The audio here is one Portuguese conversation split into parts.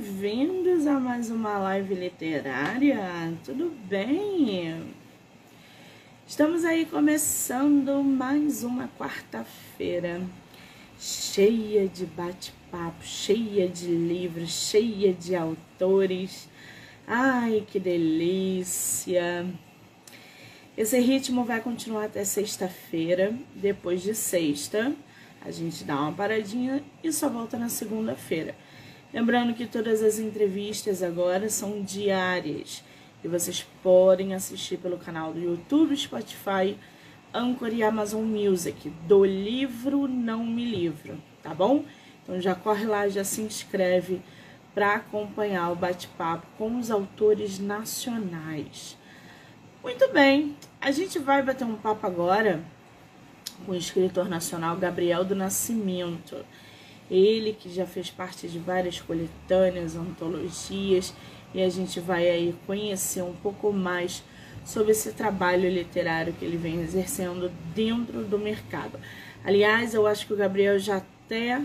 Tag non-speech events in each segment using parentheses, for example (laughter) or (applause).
bem-vindos a mais uma live literária. Tudo bem? Estamos aí começando mais uma quarta-feira cheia de bate-papo, cheia de livros, cheia de autores. Ai, que delícia! Esse ritmo vai continuar até sexta-feira. Depois de sexta, a gente dá uma paradinha e só volta na segunda-feira. Lembrando que todas as entrevistas agora são diárias e vocês podem assistir pelo canal do YouTube, Spotify, Anchor e Amazon Music do livro Não Me Livro, tá bom? Então já corre lá, já se inscreve para acompanhar o bate-papo com os autores nacionais. Muito bem, a gente vai bater um papo agora com o escritor nacional Gabriel do Nascimento. Ele que já fez parte de várias coletâneas, antologias, e a gente vai aí conhecer um pouco mais sobre esse trabalho literário que ele vem exercendo dentro do mercado. Aliás, eu acho que o Gabriel já até.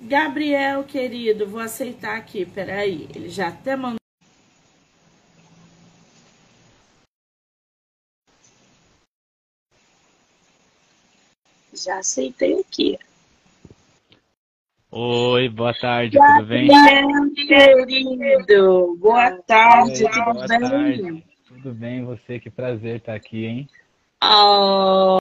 Gabriel, querido, vou aceitar aqui, peraí. Ele já até mandou. Já aceitei aqui. Oi, boa tarde, tudo bem? querido, boa tarde, Oi, tudo boa bem? tarde. Tudo bem, você? Que prazer estar aqui, hein? Oh,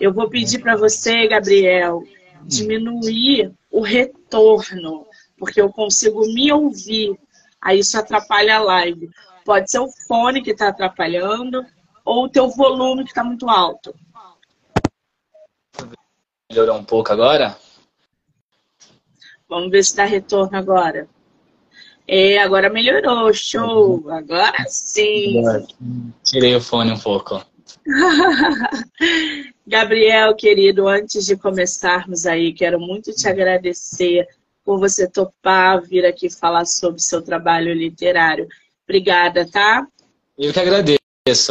eu vou pedir para você, Gabriel, diminuir o retorno, porque eu consigo me ouvir. Aí isso atrapalha a live. Pode ser o fone que está atrapalhando ou o teu volume que está muito alto. Melhorou um pouco agora? Vamos ver se dá retorno agora. É, agora melhorou, show. Agora sim. Tirei o fone um pouco. (laughs) Gabriel, querido, antes de começarmos aí, quero muito te agradecer por você topar vir aqui falar sobre seu trabalho literário. Obrigada, tá? Eu que agradeço.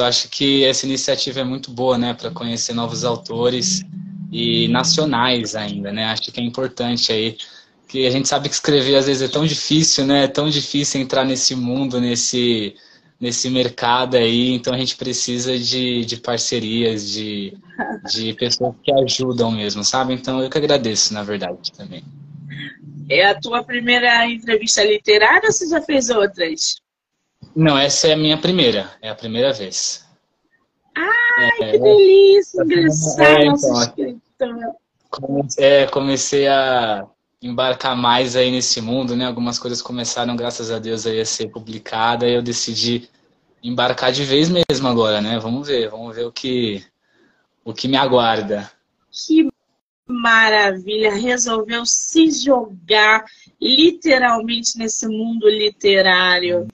Acho que essa iniciativa é muito boa, né, para conhecer novos autores e nacionais ainda, né? Acho que é importante aí que a gente sabe que escrever às vezes é tão difícil, né? É tão difícil entrar nesse mundo, nesse, nesse mercado aí, então a gente precisa de, de parcerias, de, de pessoas que ajudam mesmo, sabe? Então eu que agradeço, na verdade, também. É a tua primeira entrevista literária ou você já fez outras? Não, essa é a minha primeira, é a primeira vez. Ai, É, que delícia ingressar é, nosso então, escritor. Come- é, comecei a embarcar mais aí nesse mundo, né? Algumas coisas começaram, graças a Deus, aí a ser publicada e eu decidi embarcar de vez mesmo agora, né? Vamos ver, vamos ver o que, o que me aguarda. Que maravilha! Resolveu se jogar literalmente nesse mundo literário.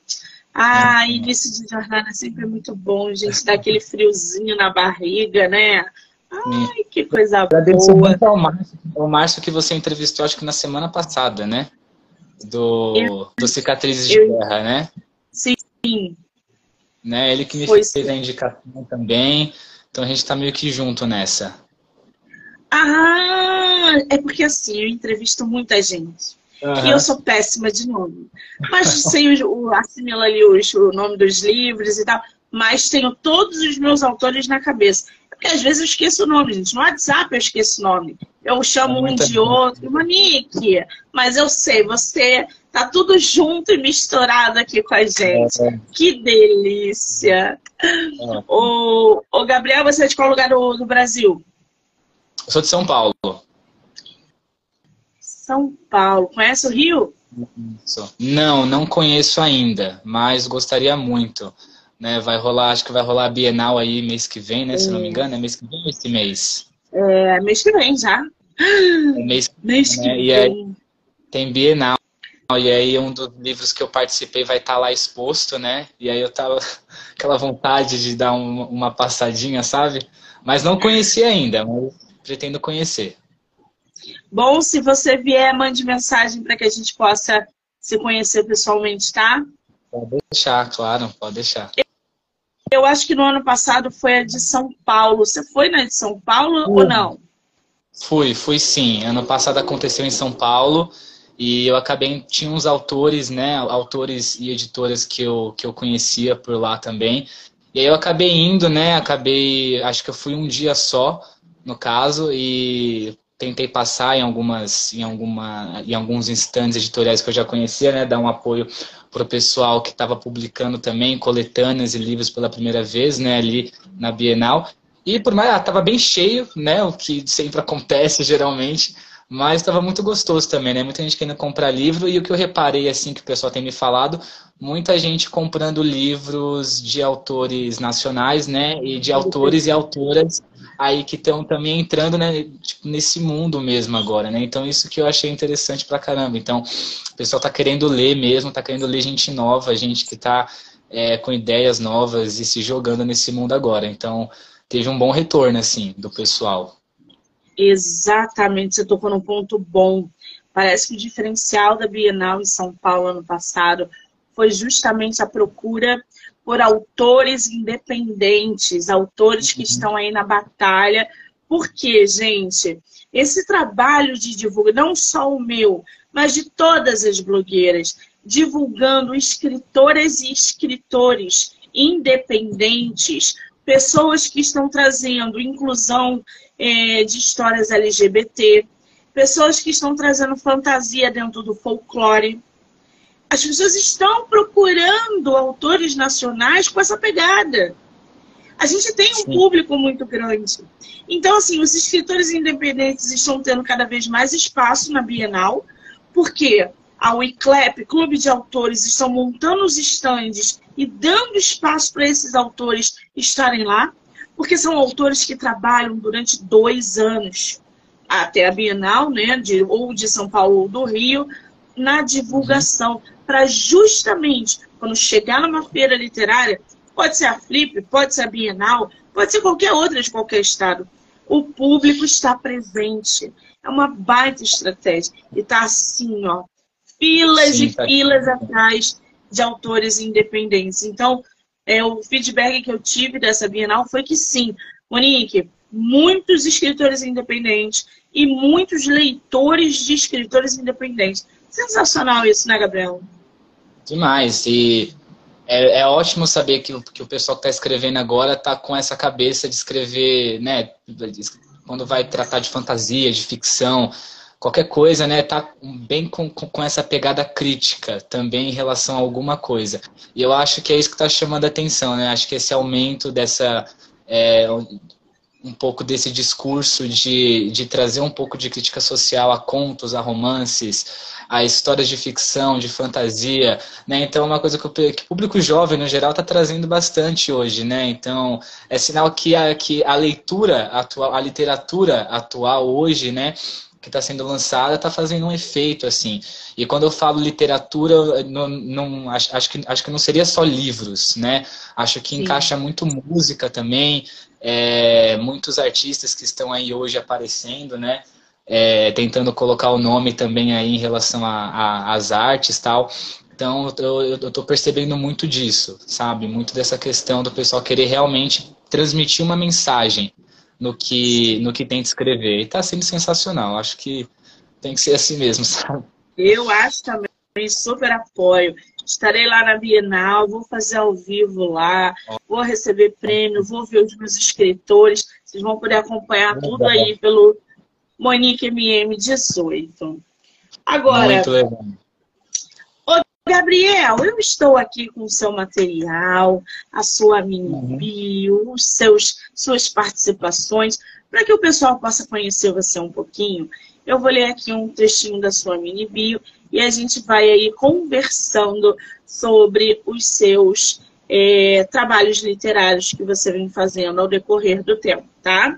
Ah, início de jornada sempre é muito bom, gente, dá aquele friozinho na barriga, né? Ai, que coisa Agradeço boa. muito ao Márcio, ao Márcio que você entrevistou, acho que na semana passada, né? Do, do Cicatrizes de eu- Guerra, né? Sim, né? Ele que me Foi fez a indicação também. Então a gente tá meio que junto nessa. Ah, é porque assim, eu entrevisto muita gente. E eu sou péssima de nome. Mas sei o, assimilo ali o nome dos livros e tal. Mas tenho todos os meus autores na cabeça. É Porque às vezes eu esqueço o nome, gente. No WhatsApp eu esqueço o nome. Eu chamo um Muita de gente. outro, Monique. Mas eu sei, você tá tudo junto e misturado aqui com a gente. É, Que delícia! é. Ô, ô Gabriel, você é de qual lugar do, do Brasil? Eu sou de São Paulo. São Paulo. Conhece o Rio? Não, não conheço ainda, mas gostaria muito. Né? Vai rolar, acho que vai rolar a Bienal aí mês que vem, né? Se não me engano, é mês que vem ou esse mês? É, mês que vem já. É mês Mês que É, e aí- vem. tem Bienal. E aí um dos livros que eu participei vai estar lá exposto, né? E aí eu tava (laughs) aquela vontade de dar um- uma passadinha, sabe? Mas não conheci ainda, mas pretendo conhecer. Bom, se você vier, mande mensagem para que a gente possa se conhecer pessoalmente, tá? Pode deixar, claro, pode deixar. Eu acho que no ano passado foi a de São Paulo. Você foi na de São Paulo ou não? Fui, fui sim. Ano passado aconteceu em São Paulo E eu acabei, tinha uns autores, né, autores e editoras que eu, que eu conhecia por lá também. E aí eu acabei indo, né, acabei, acho que eu fui um dia só, no caso, e tentei passar em algumas, em alguma, em alguns instantes editoriais que eu já conhecia, né, dar um apoio para o pessoal que estava publicando também coletâneas e livros pela primeira vez, né, ali na Bienal. E por mais, estava ah, bem cheio, né, o que sempre acontece (laughs) geralmente. Mas estava muito gostoso também, né? Muita gente querendo comprar livro e o que eu reparei, assim, que o pessoal tem me falado, muita gente comprando livros de autores nacionais, né? E de autores e autoras aí que estão também entrando né, tipo, nesse mundo mesmo agora, né? Então isso que eu achei interessante pra caramba. Então o pessoal tá querendo ler mesmo, tá querendo ler gente nova, gente que tá é, com ideias novas e se jogando nesse mundo agora. Então teve um bom retorno, assim, do pessoal. Exatamente, você tocou num ponto bom. Parece que o diferencial da Bienal em São Paulo ano passado foi justamente a procura por autores independentes, autores que uhum. estão aí na batalha. Porque, gente, esse trabalho de divulgação, não só o meu, mas de todas as blogueiras, divulgando escritoras e escritores independentes, pessoas que estão trazendo inclusão é, de histórias LGBT, pessoas que estão trazendo fantasia dentro do folclore. As pessoas estão procurando autores nacionais com essa pegada. A gente tem um Sim. público muito grande. Então, assim, os escritores independentes estão tendo cada vez mais espaço na Bienal, porque a WICLAP, Clube de Autores, estão montando os estandes e dando espaço para esses autores estarem lá porque são autores que trabalham durante dois anos, até a Bienal, né, de, ou de São Paulo ou do Rio, na divulgação, uhum. para justamente, quando chegar numa feira literária, pode ser a Flip, pode ser a Bienal, pode ser qualquer outra de qualquer estado, o público está presente. É uma baita estratégia. E está assim, ó, filas Sim, e tá filas aqui. atrás de autores independentes. Então, é, o feedback que eu tive dessa Bienal foi que sim, Monique, muitos escritores independentes e muitos leitores de escritores independentes. Sensacional isso, né, Gabriel? Demais. E é, é ótimo saber que, que o pessoal que está escrevendo agora está com essa cabeça de escrever, né? Quando vai tratar de fantasia, de ficção, qualquer coisa, né, tá bem com, com, essa pegada crítica também em relação a alguma coisa. E eu acho que é isso que está chamando a atenção, né? Acho que esse aumento dessa. É, um pouco desse discurso de, de trazer um pouco de crítica social a contos, a romances, a histórias de ficção, de fantasia, né? Então é uma coisa que o, que o público jovem no geral está trazendo bastante hoje, né? Então é sinal que a, que a leitura atual, a literatura atual hoje, né? Que está sendo lançada está fazendo um efeito assim. E quando eu falo literatura, não, não acho, acho, que, acho que não seria só livros, né? Acho que Sim. encaixa muito música também, é, muitos artistas que estão aí hoje aparecendo, né? É, tentando colocar o nome também aí em relação às artes tal. Então eu estou percebendo muito disso, sabe? Muito dessa questão do pessoal querer realmente transmitir uma mensagem no que, no que tenta escrever. E está sendo sensacional. Acho que tem que ser assim mesmo, (laughs) sabe? Eu acho também, super apoio. Estarei lá na Bienal, vou fazer ao vivo lá, vou receber prêmio, vou ver os meus escritores. Vocês vão poder acompanhar tudo aí pelo Monique MM18. Agora, Muito legal. Gabriel, eu estou aqui com o seu material, a sua mini uhum. bio, os seus, suas participações, para que o pessoal possa conhecer você um pouquinho. Eu vou ler aqui um trechinho da sua mini bio e a gente vai aí conversando sobre os seus é, trabalhos literários que você vem fazendo ao decorrer do tempo, tá?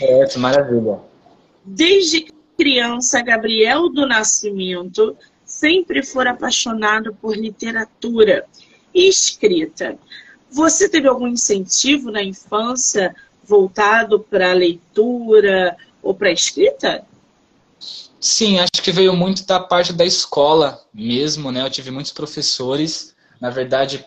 É, maravilha. Desde criança, Gabriel do Nascimento sempre for apaixonado por literatura e escrita. Você teve algum incentivo na infância voltado para a leitura ou para a escrita? Sim, acho que veio muito da parte da escola mesmo, né? Eu tive muitos professores, na verdade,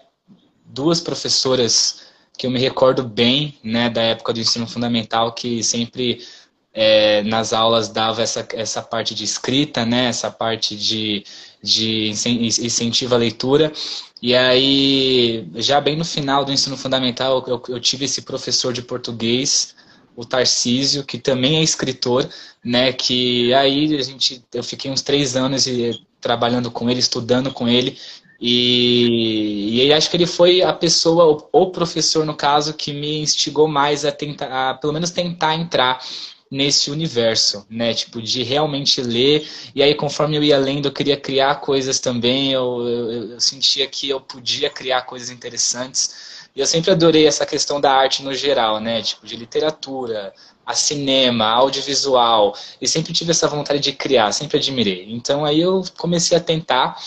duas professoras que eu me recordo bem, né, da época do ensino fundamental, que sempre é, nas aulas dava essa, essa parte de escrita, né? Essa parte de, de incentivo à leitura. E aí, já bem no final do ensino fundamental, eu, eu tive esse professor de português, o Tarcísio, que também é escritor, né? Que aí a gente, eu fiquei uns três anos trabalhando com ele, estudando com ele, e, e acho que ele foi a pessoa, o professor no caso, que me instigou mais a tentar, a, pelo menos tentar entrar nesse universo, né? Tipo, de realmente ler. E aí, conforme eu ia lendo, eu queria criar coisas também. Eu, eu, eu sentia que eu podia criar coisas interessantes. E eu sempre adorei essa questão da arte no geral, né? Tipo, de literatura, a cinema, audiovisual. E sempre tive essa vontade de criar, sempre admirei. Então aí eu comecei a tentar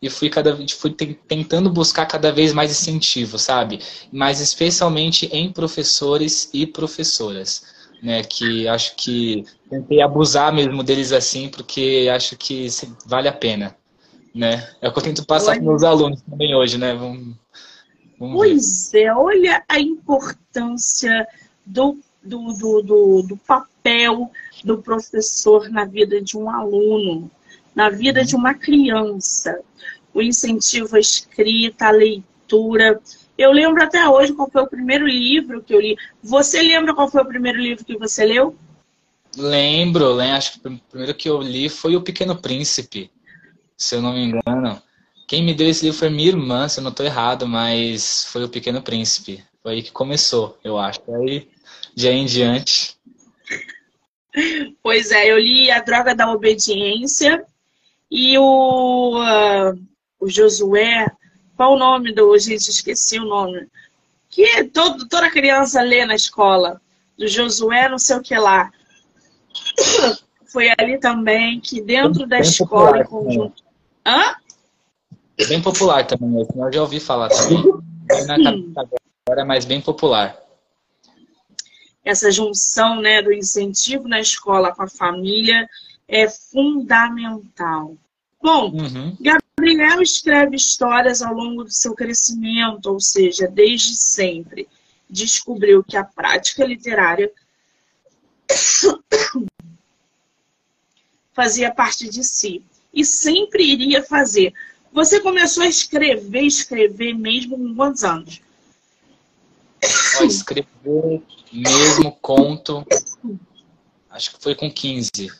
e fui cada fui tentando buscar cada vez mais incentivo, sabe? Mas especialmente em professores e professoras, né? Que acho que tentei abusar mesmo deles assim, porque acho que vale a pena, né? É o que eu tento passar para meus alunos também hoje, né? Vamos, vamos pois ver. é, olha a importância do, do, do, do, do papel do professor na vida de um aluno na vida de uma criança. O incentivo à escrita, à leitura. Eu lembro até hoje qual foi o primeiro livro que eu li. Você lembra qual foi o primeiro livro que você leu? Lembro, acho que o primeiro que eu li foi O Pequeno Príncipe, se eu não me engano. Quem me deu esse livro foi minha irmã, se eu não estou errado, mas foi O Pequeno Príncipe. Foi aí que começou, eu acho. Aí, de aí em diante. Pois é, eu li A Droga da Obediência e o, uh, o Josué, qual o nome do. Gente, esqueci o nome. Que todo, toda criança lê na escola. Do Josué, não sei o que lá. (coughs) Foi ali também que dentro bem, da bem escola, em conjunto. Também. Hã? É bem popular também, eu já ouvi falar também. (coughs) Agora é mais bem popular. Essa junção né, do incentivo na escola com a família é fundamental. Bom, uhum. Gabriel escreve histórias ao longo do seu crescimento, ou seja, desde sempre. Descobriu que a prática literária (coughs) fazia parte de si e sempre iria fazer. Você começou a escrever, escrever mesmo com quantos anos? escrever mesmo conto, acho que foi com 15,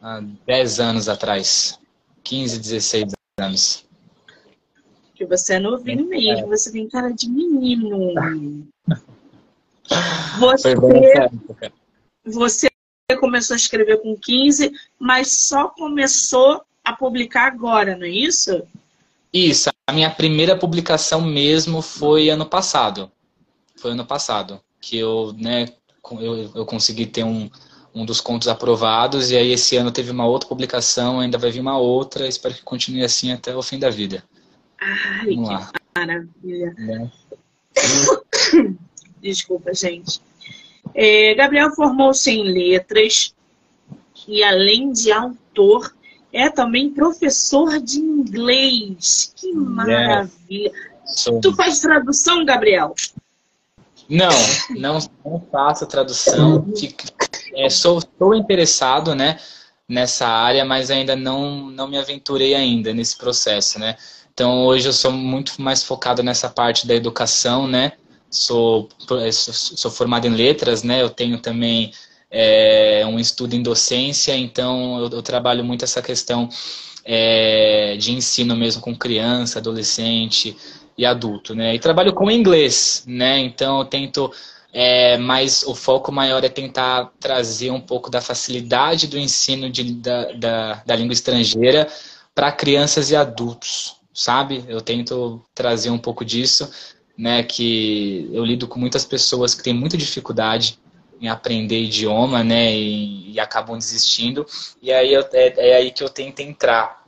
há 10 anos atrás. 15, 16 anos. Que você é novinho mesmo, você tem cara de menino. Você, você começou a escrever com 15, mas só começou a publicar agora, não é isso? Isso, a minha primeira publicação mesmo foi ano passado. Foi ano passado que eu, né, eu, eu consegui ter um, um dos contos aprovados, e aí esse ano teve uma outra publicação, ainda vai vir uma outra, espero que continue assim até o fim da vida. Ai, Vamos que lá. maravilha. É. (laughs) Desculpa, gente. É, Gabriel formou-se em letras e, além de autor, é também professor de inglês. Que maravilha! Tu faz tradução, Gabriel? Não, não, não faço tradução. É, sou, sou interessado, né, nessa área, mas ainda não, não me aventurei ainda nesse processo, né. Então hoje eu sou muito mais focado nessa parte da educação, né. Sou, sou, formado em letras, né. Eu tenho também é, um estudo em docência, então eu, eu trabalho muito essa questão é, de ensino mesmo com criança, adolescente e adulto, né. E trabalho com inglês, né. Então eu tento é, mas o foco maior é tentar trazer um pouco da facilidade do ensino de, da, da, da língua estrangeira para crianças e adultos, sabe? Eu tento trazer um pouco disso, né? Que eu lido com muitas pessoas que têm muita dificuldade em aprender idioma, né? E, e acabam desistindo. E aí eu, é, é aí que eu tento entrar,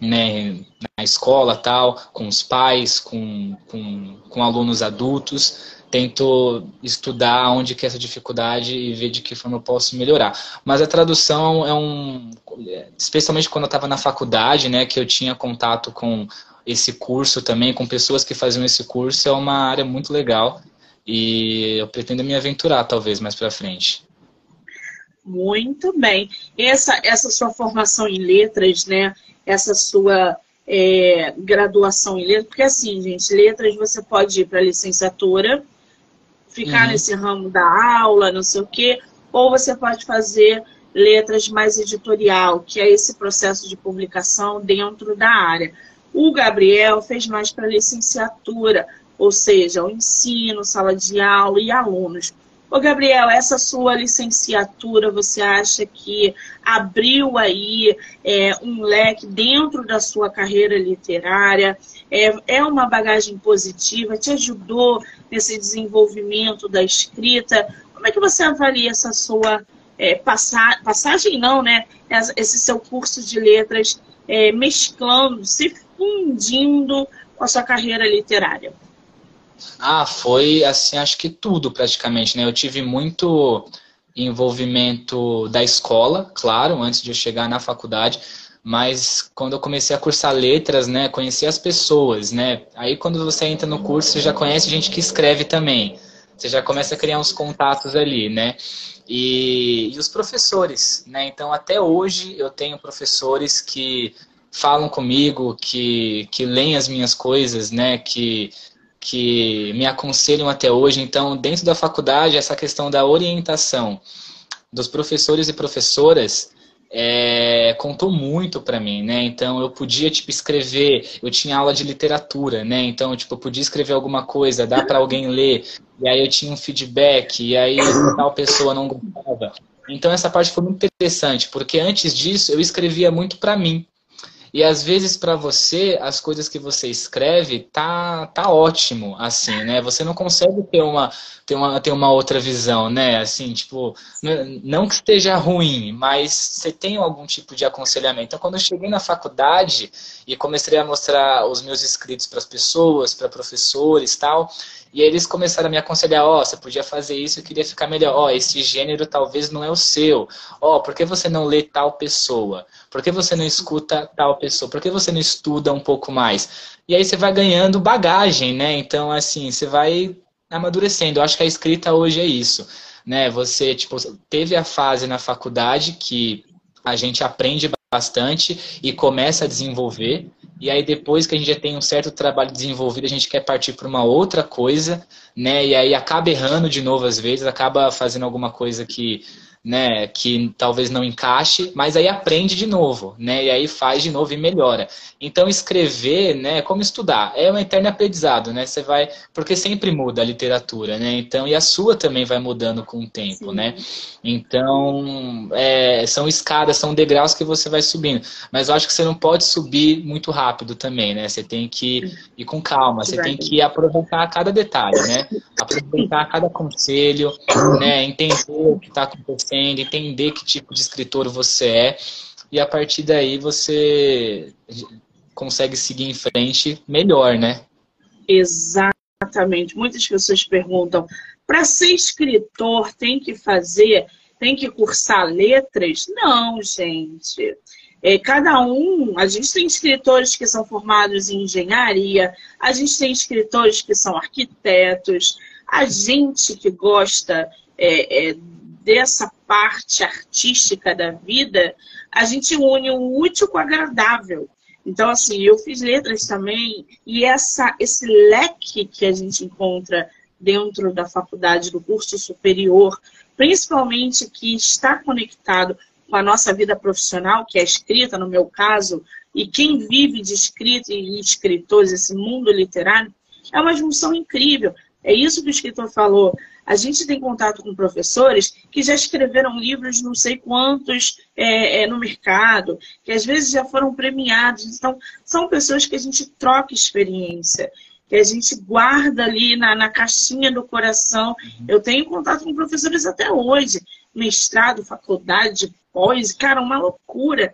né? Na escola tal, com os pais, com, com, com alunos adultos tento estudar onde que é essa dificuldade e ver de que forma eu posso melhorar. Mas a tradução é um, especialmente quando eu estava na faculdade, né, que eu tinha contato com esse curso também, com pessoas que faziam esse curso, é uma área muito legal e eu pretendo me aventurar talvez mais para frente. Muito bem. Essa, essa sua formação em letras, né? Essa sua é, graduação em letras, porque assim, gente, letras você pode ir para licenciatura, ficar uhum. nesse ramo da aula, não sei o quê, ou você pode fazer letras mais editorial, que é esse processo de publicação dentro da área. O Gabriel fez mais para licenciatura, ou seja, o ensino, sala de aula e alunos. Ô, Gabriel, essa sua licenciatura, você acha que abriu aí é, um leque dentro da sua carreira literária? É, é uma bagagem positiva? Te ajudou nesse desenvolvimento da escrita? Como é que você avalia essa sua é, passa, passagem, não, né? Esse seu curso de letras é, mesclando, se fundindo com a sua carreira literária? Ah, foi assim, acho que tudo praticamente, né? Eu tive muito envolvimento da escola, claro, antes de eu chegar na faculdade, mas quando eu comecei a cursar letras, né, conheci as pessoas, né? Aí quando você entra no curso, você já conhece gente que escreve também. Você já começa a criar uns contatos ali, né? E, e os professores, né? Então até hoje eu tenho professores que falam comigo, que, que leem as minhas coisas, né? Que que me aconselham até hoje. Então, dentro da faculdade, essa questão da orientação dos professores e professoras é, contou muito para mim, né? Então eu podia tipo escrever, eu tinha aula de literatura, né? Então tipo eu podia escrever alguma coisa, dar para alguém ler, e aí eu tinha um feedback, e aí tal pessoa não gostava. Então essa parte foi muito interessante, porque antes disso eu escrevia muito para mim, e às vezes para você as coisas que você escreve tá tá ótimo assim, né? Você não consegue ter uma ter uma ter uma outra visão, né? Assim, tipo, não que esteja ruim, mas você tem algum tipo de aconselhamento. Então, quando eu cheguei na faculdade e comecei a mostrar os meus escritos para as pessoas, para professores, tal, e eles começaram a me aconselhar, ó, oh, você podia fazer isso, eu queria ficar melhor. Ó, oh, esse gênero talvez não é o seu. Ó, oh, por que você não lê tal pessoa? Por que você não escuta tal pessoa? Por que você não estuda um pouco mais? E aí você vai ganhando bagagem, né? Então, assim, você vai amadurecendo. Eu acho que a escrita hoje é isso, né? Você, tipo, teve a fase na faculdade que a gente aprende bastante e começa a desenvolver. E aí depois que a gente já tem um certo trabalho desenvolvido, a gente quer partir para uma outra coisa, né? E aí acaba errando de novo às vezes, acaba fazendo alguma coisa que né, que talvez não encaixe, mas aí aprende de novo, né, e aí faz de novo e melhora. Então escrever, né, é como estudar, é um eterno aprendizado, né, você vai, porque sempre muda a literatura, né, então e a sua também vai mudando com o tempo, Sim. né, então é, são escadas, são degraus que você vai subindo, mas eu acho que você não pode subir muito rápido também, né, você tem que ir com calma, você tem que aproveitar cada detalhe, né, aproveitar cada conselho, né, entender o que está acontecendo entender que tipo de escritor você é, e a partir daí você consegue seguir em frente melhor, né? Exatamente. Muitas pessoas perguntam: para ser escritor tem que fazer, tem que cursar letras? Não, gente. É, cada um, a gente tem escritores que são formados em engenharia, a gente tem escritores que são arquitetos, a gente que gosta é, é, dessa parte artística da vida, a gente une o útil com o agradável. Então, assim, eu fiz letras também, e essa, esse leque que a gente encontra dentro da faculdade, do curso superior, principalmente que está conectado com a nossa vida profissional, que é escrita, no meu caso, e quem vive de escrita e escritores, esse mundo literário, é uma junção incrível. É isso que o escritor falou. A gente tem contato com professores que já escreveram livros não sei quantos é, é, no mercado, que às vezes já foram premiados. Então, são pessoas que a gente troca experiência, que a gente guarda ali na, na caixinha do coração. Eu tenho contato com professores até hoje, mestrado, faculdade, pós, cara, uma loucura.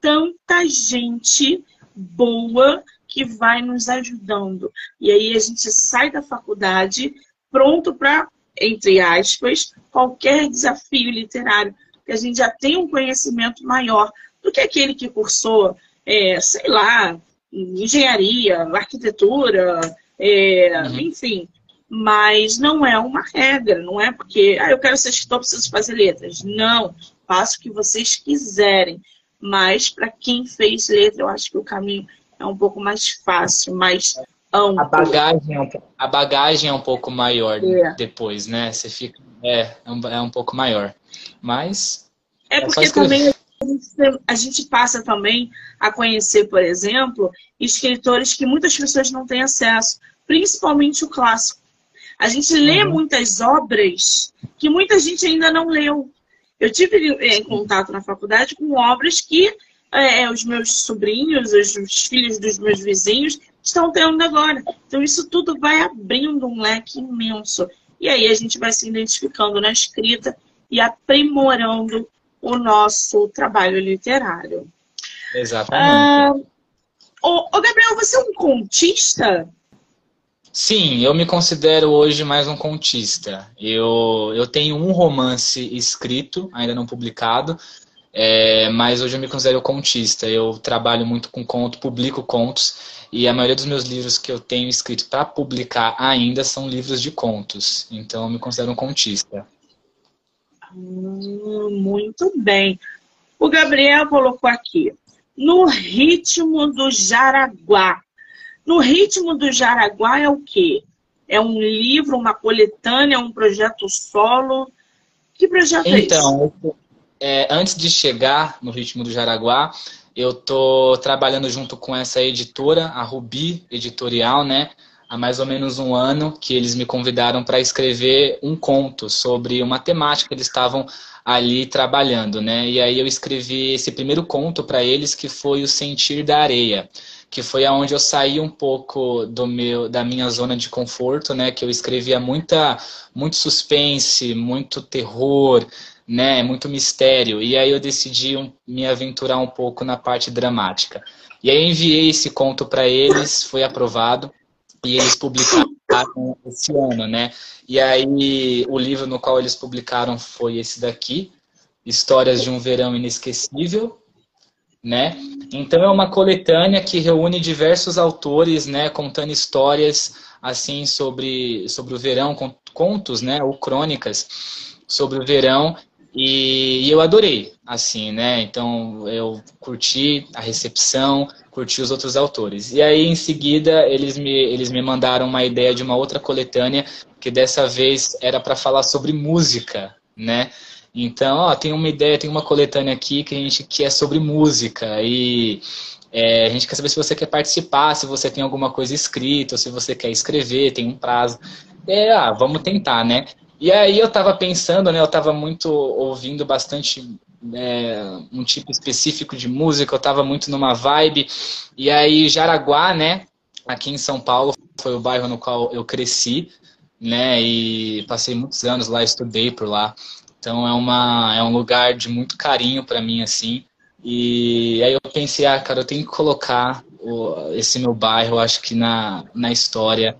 Tanta gente boa que vai nos ajudando. E aí a gente sai da faculdade pronto para, entre aspas, qualquer desafio literário, que a gente já tem um conhecimento maior do que aquele que cursou, é, sei lá, engenharia, arquitetura, é, uhum. enfim. mas não é uma regra, não é porque ah, eu quero ser escritor, preciso fazer letras. Não, faço o que vocês quiserem. Mas para quem fez letra, eu acho que o caminho é um pouco mais fácil, mais amplo. A bagagem é um, a bagagem é um pouco maior é. depois, né? Você fica. É, é um, é um pouco maior. Mas. É, é porque também a gente passa também a conhecer, por exemplo, escritores que muitas pessoas não têm acesso, principalmente o clássico. A gente lê uhum. muitas obras que muita gente ainda não leu. Eu tive eh, em contato na faculdade com obras que é, os meus sobrinhos, os, os filhos dos meus vizinhos estão tendo agora. Então, isso tudo vai abrindo um leque imenso. E aí a gente vai se identificando na escrita e aprimorando o nosso trabalho literário. Exatamente. Ah, ô, Gabriel, você é um contista? Sim, eu me considero hoje mais um contista. Eu, eu tenho um romance escrito, ainda não publicado, é, mas hoje eu me considero contista. Eu trabalho muito com conto, publico contos, e a maioria dos meus livros que eu tenho escrito para publicar ainda são livros de contos. Então eu me considero um contista. Hum, muito bem. O Gabriel colocou aqui. No ritmo do Jaraguá. No ritmo do Jaraguá é o quê? É um livro, uma coletânea, um projeto solo? Que projeto então, é esse? Então, é, antes de chegar no ritmo do Jaraguá, eu tô trabalhando junto com essa editora, a Rubi Editorial, né? Há mais ou menos um ano que eles me convidaram para escrever um conto sobre uma temática que eles estavam ali trabalhando, né? E aí eu escrevi esse primeiro conto para eles que foi o Sentir da Areia que foi aonde eu saí um pouco do meu da minha zona de conforto, né, que eu escrevia muita muito suspense, muito terror, né, muito mistério. E aí eu decidi um, me aventurar um pouco na parte dramática. E aí enviei esse conto para eles, foi aprovado e eles publicaram esse ano, né? E aí o livro no qual eles publicaram foi esse daqui, Histórias de um Verão Inesquecível, né? Então é uma coletânea que reúne diversos autores, né, contando histórias assim sobre sobre o verão, contos, né, ou crônicas sobre o verão e, e eu adorei, assim, né? Então eu curti a recepção, curti os outros autores. E aí em seguida eles me eles me mandaram uma ideia de uma outra coletânea que dessa vez era para falar sobre música, né? Então, ó, tem uma ideia, tem uma coletânea aqui que a gente que é sobre música e é, a gente quer saber se você quer participar, se você tem alguma coisa escrita, ou se você quer escrever, tem um prazo. É, ah, vamos tentar, né? E aí eu tava pensando, né? Eu tava muito ouvindo bastante é, um tipo específico de música, eu tava muito numa vibe. E aí Jaraguá, né? Aqui em São Paulo foi o bairro no qual eu cresci, né? E passei muitos anos lá, estudei por lá. Então é, uma, é um lugar de muito carinho para mim, assim. E aí eu pensei, ah, cara, eu tenho que colocar esse meu bairro, acho que na, na história,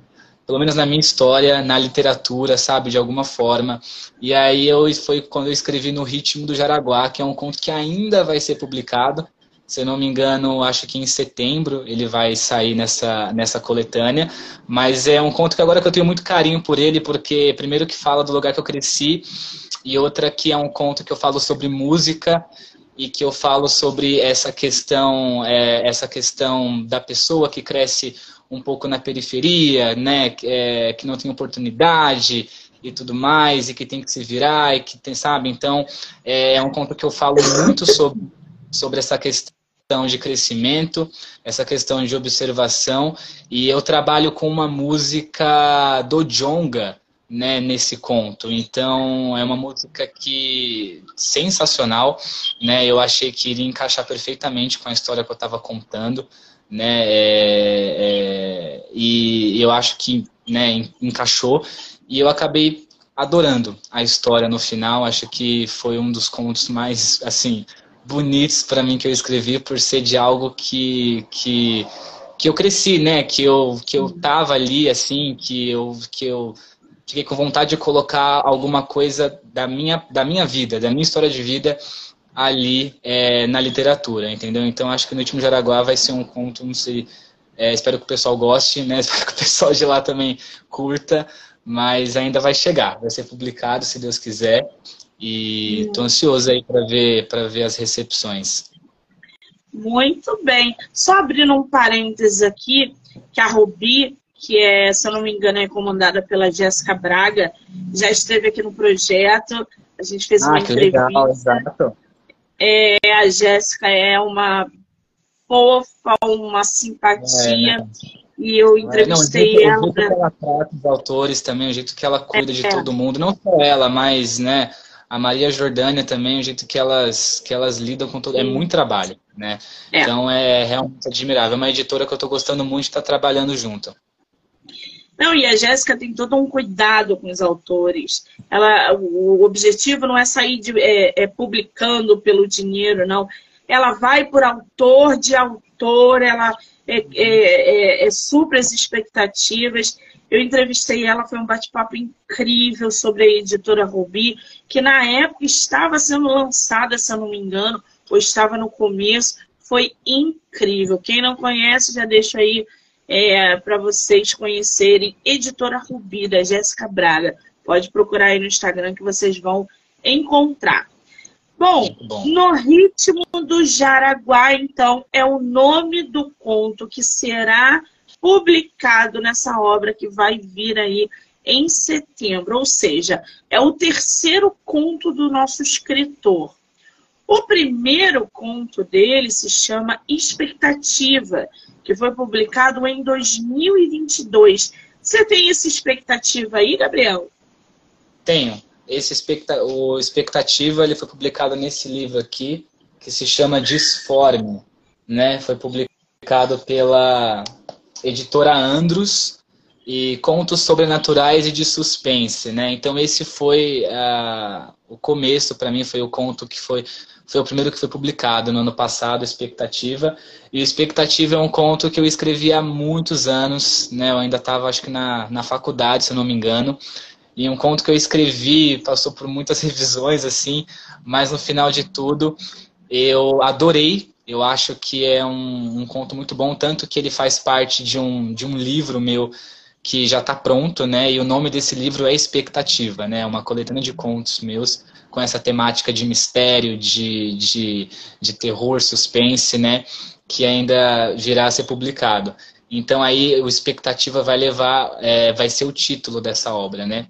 pelo menos na minha história, na literatura, sabe, de alguma forma. E aí eu foi quando eu escrevi no Ritmo do Jaraguá, que é um conto que ainda vai ser publicado. Se eu não me engano, acho que em setembro ele vai sair nessa, nessa coletânea. Mas é um conto que agora que eu tenho muito carinho por ele, porque primeiro que fala do lugar que eu cresci e outra que é um conto que eu falo sobre música e que eu falo sobre essa questão, é, essa questão da pessoa que cresce um pouco na periferia, né, é, que não tem oportunidade e tudo mais, e que tem que se virar, e que tem, sabe? Então, é, é um conto que eu falo muito sobre, sobre essa questão de crescimento, essa questão de observação, e eu trabalho com uma música do Jonga, né, nesse conto. Então é uma música que sensacional, né? Eu achei que iria encaixar perfeitamente com a história que eu estava contando, né? É, é, e eu acho que, né, encaixou e eu acabei adorando a história no final. Acho que foi um dos contos mais assim bonitos para mim que eu escrevi por ser de algo que que que eu cresci, né? Que eu que eu tava ali assim, que eu que eu fiquei com vontade de colocar alguma coisa da minha, da minha vida, da minha história de vida ali é, na literatura, entendeu? Então acho que no último Jaraguá vai ser um conto, não sei, é, espero que o pessoal goste, né? (laughs) Espero que o pessoal de lá também curta, mas ainda vai chegar, vai ser publicado se Deus quiser. E estou ansioso aí para ver para ver as recepções. Muito bem. Só abrindo um parênteses aqui, que a Rubi, que é, se eu não me engano, é comandada pela Jéssica Braga, já esteve aqui no projeto. A gente fez ah, uma entrevista. Legal, exato. É, a Jéssica é uma fofa, uma simpatia. É, né? E eu entrevistei é, não, ela. O jeito que ela trata os autores também, o jeito que ela cuida é. de todo mundo, não só ela, mas né, a Maria Jordânia também, o jeito que elas, que elas lidam com todo. É muito trabalho, né? É. Então é realmente admirável. É uma editora que eu estou gostando muito de estar trabalhando junto. Não, e a Jéssica tem todo um cuidado com os autores. Ela, o objetivo não é sair de, é, é publicando pelo dinheiro, não. Ela vai por autor de autor, ela é, é, é, é supra as expectativas. Eu entrevistei ela, foi um bate-papo incrível sobre a editora Rubi, que na época estava sendo lançada, se eu não me engano, ou estava no começo. Foi incrível. Quem não conhece, já deixo aí é, para vocês conhecerem Editora Rubi, da Jéssica Braga. Pode procurar aí no Instagram que vocês vão encontrar. Bom, bom, no ritmo do Jaraguá, então, é o nome do conto que será publicado nessa obra que vai vir aí em setembro. Ou seja, é o terceiro conto do nosso escritor. O primeiro conto dele se chama Expectativa que foi publicado em 2022. Você tem essa expectativa aí, Gabriel? Tenho. Esse expecta... O expectativa ele foi publicado nesse livro aqui, que se chama Disforme, né? Foi publicado pela editora Andros e contos sobrenaturais e de suspense, né? Então esse foi uh, o começo para mim, foi o conto que foi foi o primeiro que foi publicado no ano passado, Expectativa. E Expectativa é um conto que eu escrevi há muitos anos, né? Eu ainda estava, acho que na, na faculdade, se eu não me engano. E um conto que eu escrevi, passou por muitas (laughs) revisões, assim, mas no final de tudo, eu adorei. Eu acho que é um, um conto muito bom, tanto que ele faz parte de um, de um livro meu que já está pronto, né? E o nome desse livro é Expectativa, né? Uma coletânea de contos meus com essa temática de mistério, de, de, de terror, suspense, né? Que ainda virá a ser publicado. Então aí o expectativa vai levar, é, vai ser o título dessa obra, né?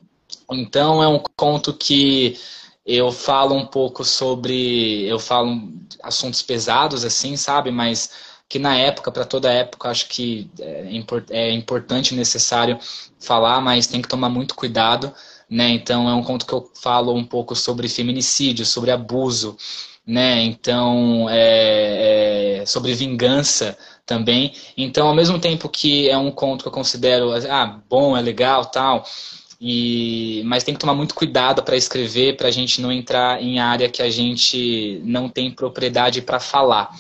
Então é um conto que eu falo um pouco sobre, eu falo assuntos pesados assim, sabe? Mas que na época, para toda época, acho que é, é importante e necessário falar, mas tem que tomar muito cuidado, né? Então é um conto que eu falo um pouco sobre feminicídio, sobre abuso, né? Então é, é, sobre vingança também. Então ao mesmo tempo que é um conto que eu considero ah bom, é legal, tal. E, mas tem que tomar muito cuidado para escrever, para a gente não entrar em área que a gente não tem propriedade para falar.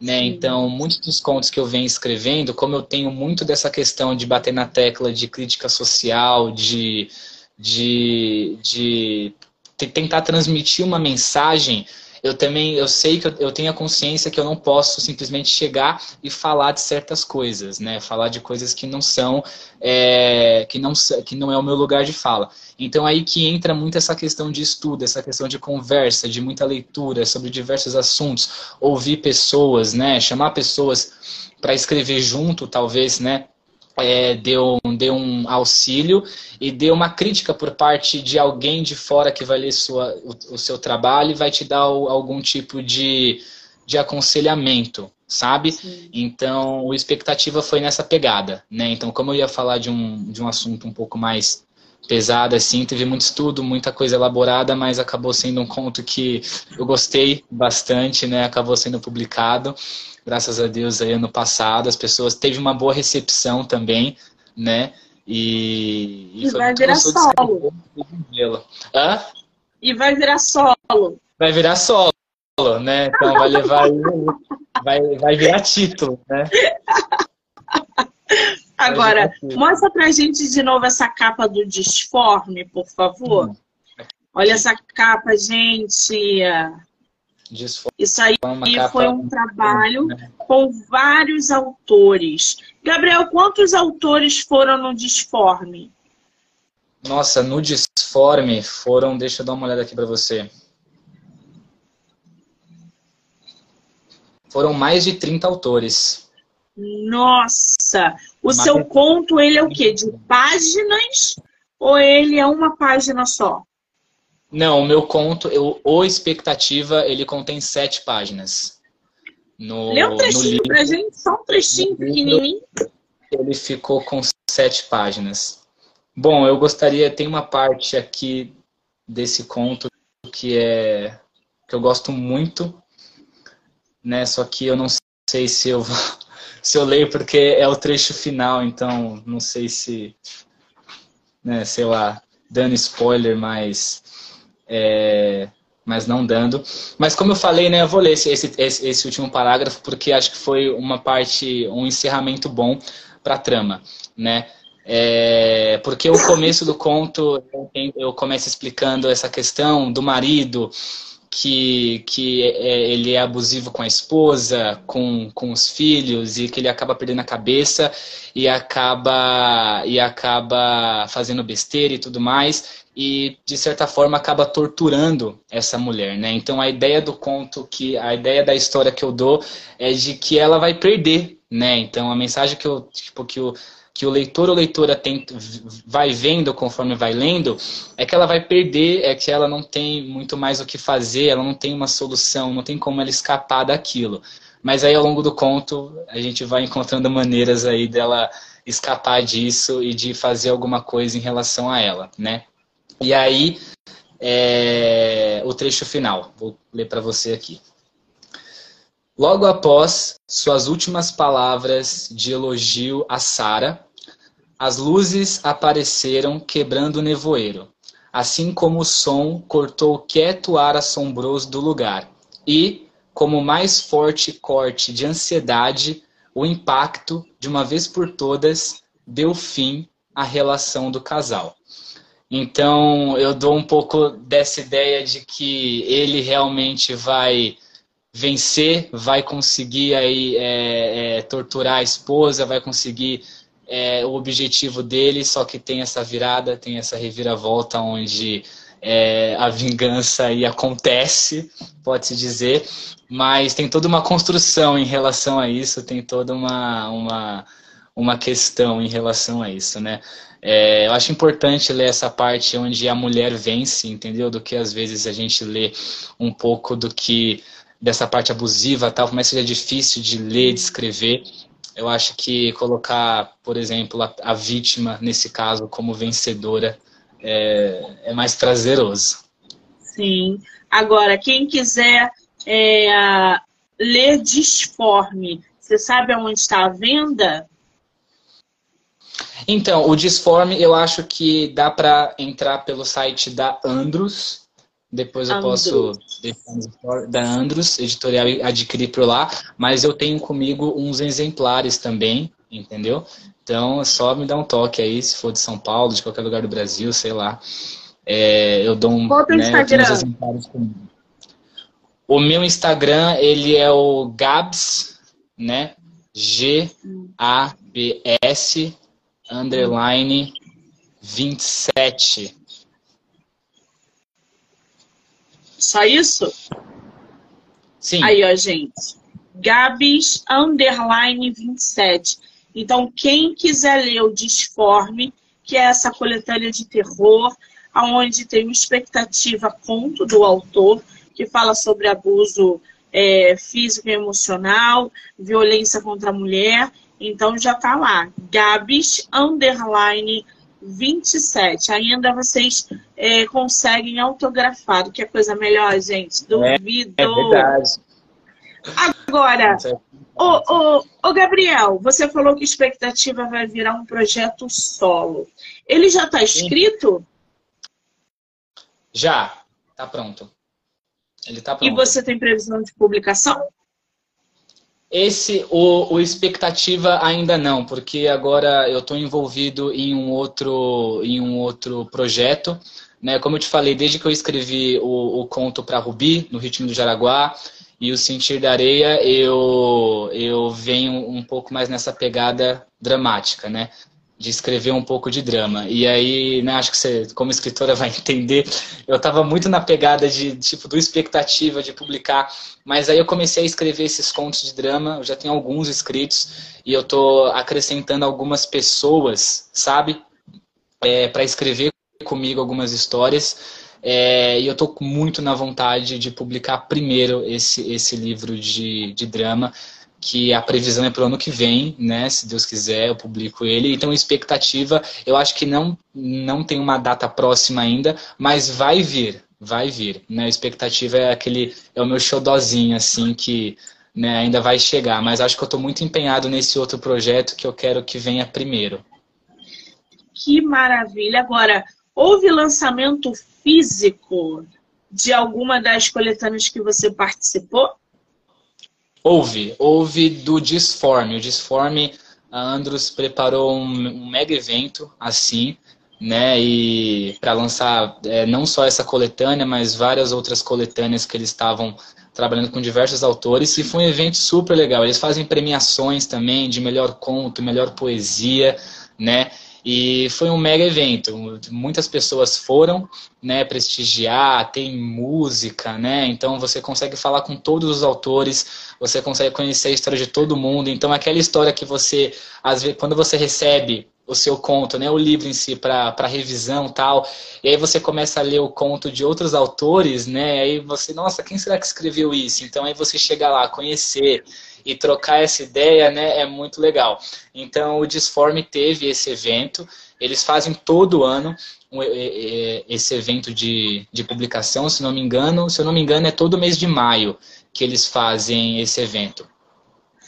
Né? Então, muitos dos contos que eu venho escrevendo, como eu tenho muito dessa questão de bater na tecla de crítica social, de de, de tentar transmitir uma mensagem, eu também eu sei que eu, eu, tenho a consciência que eu não posso simplesmente chegar e falar de certas coisas, né? Falar de coisas que não são é, que não que não é o meu lugar de fala. Então aí que entra muito essa questão de estudo, essa questão de conversa, de muita leitura sobre diversos assuntos, ouvir pessoas, né? Chamar pessoas para escrever junto, talvez, né? É, deu, deu um auxílio e deu uma crítica por parte de alguém de fora que vai ler sua, o, o seu trabalho e vai te dar o, algum tipo de, de aconselhamento, sabe? Sim. Então, o expectativa foi nessa pegada, né? Então, como eu ia falar de um, de um assunto um pouco mais pesado, assim, teve muito estudo, muita coisa elaborada, mas acabou sendo um conto que eu gostei bastante, né? Acabou sendo publicado graças a Deus, aí ano passado. As pessoas teve uma boa recepção também, né? E, e, e vai virar solo. Hã? E vai virar solo. Vai virar solo, né? Então vai levar vai, vai virar título, né? (laughs) Agora, mostra pra gente de novo essa capa do disforme, por favor. Hum. Olha essa capa, gente. Isso aí foi um trabalho né? com vários autores. Gabriel, quantos autores foram no Disforme? Nossa, no Disforme foram, deixa eu dar uma olhada aqui para você. Foram mais de 30 autores. Nossa! O Mas... seu conto, ele é o quê? De (laughs) páginas ou ele é uma página só? Não, o meu conto, eu, o Expectativa, ele contém sete páginas. No, Lê um trechinho livro, pra gente, só um trechinho pequenininho. Ele ficou com sete páginas. Bom, eu gostaria, tem uma parte aqui desse conto que é que eu gosto muito, né? Só que eu não sei se eu se eu leio porque é o trecho final, então não sei se né, sei lá, dando spoiler, mas é, mas não dando. Mas como eu falei, né, eu vou ler esse, esse, esse último parágrafo porque acho que foi uma parte, um encerramento bom para a trama, né? É, porque o começo do conto eu começo explicando essa questão do marido que, que é, ele é abusivo com a esposa, com, com os filhos, e que ele acaba perdendo a cabeça e acaba, e acaba fazendo besteira e tudo mais, e de certa forma acaba torturando essa mulher, né? Então a ideia do conto, que a ideia da história que eu dou é de que ela vai perder, né? Então a mensagem que eu, tipo, que o que o leitor ou leitora tem, vai vendo conforme vai lendo, é que ela vai perder, é que ela não tem muito mais o que fazer, ela não tem uma solução, não tem como ela escapar daquilo. Mas aí ao longo do conto a gente vai encontrando maneiras aí dela escapar disso e de fazer alguma coisa em relação a ela, né? E aí é, o trecho final, vou ler para você aqui. Logo após suas últimas palavras de elogio a Sara, as luzes apareceram quebrando o nevoeiro, assim como o som cortou o quieto ar assombroso do lugar. E, como mais forte corte de ansiedade, o impacto, de uma vez por todas, deu fim à relação do casal. Então, eu dou um pouco dessa ideia de que ele realmente vai vencer, vai conseguir aí é, é, torturar a esposa, vai conseguir é, o objetivo dele, só que tem essa virada, tem essa reviravolta onde é, a vingança aí acontece, pode-se dizer, mas tem toda uma construção em relação a isso, tem toda uma, uma, uma questão em relação a isso, né? É, eu acho importante ler essa parte onde a mulher vence, entendeu? Do que às vezes a gente lê um pouco do que dessa parte abusiva, tal, mas seja difícil de ler, de escrever. Eu acho que colocar, por exemplo, a, a vítima, nesse caso, como vencedora é, é, mais prazeroso. Sim. Agora, quem quiser é, ler Disforme, você sabe aonde está a venda? Então, o Disforme eu acho que dá para entrar pelo site da Andros, depois eu Andros. posso deixar da Andros, editorial, adquirir por lá. Mas eu tenho comigo uns exemplares também, entendeu? Então é só me dar um toque aí, se for de São Paulo, de qualquer lugar do Brasil, sei lá. É, eu dou um. Qual o né, Instagram? O meu Instagram, ele é o Gabs, né? G-A-B-S, underline 27. Só isso? Sim. Aí, ó, gente. Gabs underline 27. Então, quem quiser ler o Disforme, que é essa coletânea de terror, aonde tem uma expectativa conto do autor, que fala sobre abuso é, físico e emocional, violência contra a mulher. Então já tá lá, Gabs underline 27. Ainda vocês é, conseguem autografado, que é coisa melhor, gente. Duvido. É, é verdade. Agora, ô, ô, ô, Gabriel, você falou que expectativa vai virar um projeto solo. Ele já está escrito? Já, está pronto. Ele tá pronto. E você tem previsão de publicação? Esse, o, o expectativa ainda não, porque agora eu estou envolvido em um outro, em um outro projeto. Né? Como eu te falei, desde que eu escrevi o, o conto para Rubi, no Ritmo do Jaraguá, e o Sentir da Areia, eu, eu venho um pouco mais nessa pegada dramática, né? De escrever um pouco de drama. E aí, né, acho que você, como escritora, (laughs) vai entender. Eu estava muito na pegada de tipo do expectativa de publicar, mas aí eu comecei a escrever esses contos de drama. Eu já tenho alguns escritos e eu tô acrescentando algumas pessoas, sabe, é, para escrever comigo algumas histórias. É, e eu tô muito na vontade de publicar primeiro esse, esse livro de, de drama que a previsão é para o ano que vem, né? Se Deus quiser, eu publico ele. Então, expectativa, eu acho que não, não tem uma data próxima ainda, mas vai vir, vai vir. Né? A expectativa é aquele, é o meu xodózinho, assim, que né, ainda vai chegar. Mas acho que eu estou muito empenhado nesse outro projeto que eu quero que venha primeiro. Que maravilha! Agora, houve lançamento físico de alguma das coletâneas que você participou? Houve, houve do Disforme. O Disforme, a Andros preparou um, um mega evento assim, né? E para lançar é, não só essa coletânea, mas várias outras coletâneas que eles estavam trabalhando com diversos autores. E foi um evento super legal. Eles fazem premiações também de melhor conto, melhor poesia, né? E foi um mega evento. Muitas pessoas foram, né, prestigiar, tem música, né? Então você consegue falar com todos os autores, você consegue conhecer a história de todo mundo. Então aquela história que você, às vezes, quando você recebe o seu conto, né, o livro em si para revisão tal, e aí você começa a ler o conto de outros autores, né? Aí você, nossa, quem será que escreveu isso? Então aí você chega lá, conhecer e trocar essa ideia né, é muito legal. Então, o Disforme teve esse evento, eles fazem todo ano esse evento de, de publicação, se não me engano, se eu não me engano, é todo mês de maio que eles fazem esse evento.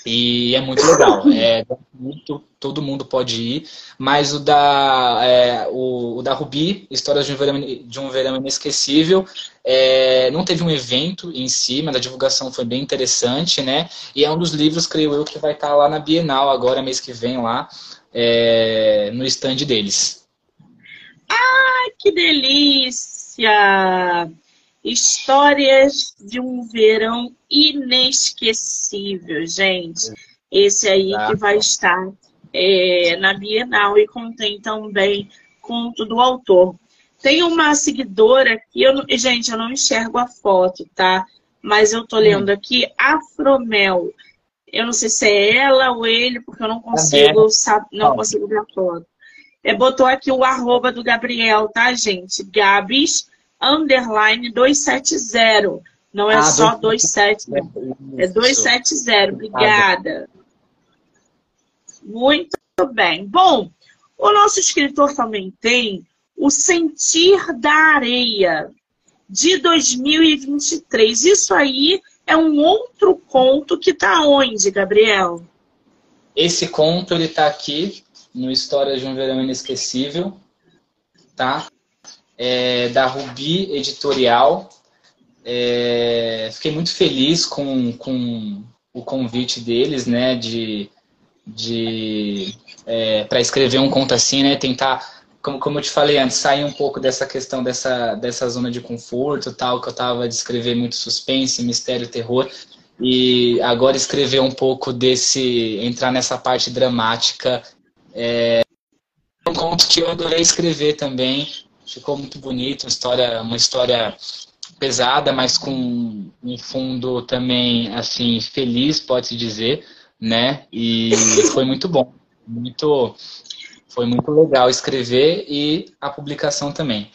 E é muito legal. É muito, todo mundo pode ir. Mas o da, é, o, o, da Rubi, Histórias de um Verão, de um verão Inesquecível, é, não teve um evento em si, mas a divulgação foi bem interessante, né? E é um dos livros, creio eu, que vai estar lá na Bienal agora, mês que vem, lá, é, no stand deles. Ai, que delícia! Histórias de um verão inesquecível, gente. Esse aí que vai estar é, na Bienal e contém também conto do autor. Tem uma seguidora aqui, eu, gente, eu não enxergo a foto, tá? Mas eu tô lendo hum. aqui, Afromel. Eu não sei se é ela ou ele, porque eu não consigo, sabe, não consigo ver a foto. É, botou aqui o arroba do Gabriel, tá, gente? Gabs underline 270. Não é ah, só 270. É 270. Obrigada. Muito bem. Bom, o nosso escritor também tem O Sentir da Areia, de 2023. Isso aí é um outro conto que está onde, Gabriel? Esse conto ele está aqui no História de um Verão Inesquecível, tá? É, da Rubi Editorial. É, fiquei muito feliz com, com o convite deles, né, de, de é, para escrever um conto assim, né, tentar, como, como eu te falei antes, sair um pouco dessa questão dessa, dessa zona de conforto, tal, que eu tava de escrever muito suspense, mistério, terror, e agora escrever um pouco desse, entrar nessa parte dramática, é um conto que eu adorei escrever também, ficou muito bonito, uma história, uma história pesada, mas com um fundo também assim feliz, pode-se dizer, né? E foi muito bom, muito foi muito legal escrever e a publicação também.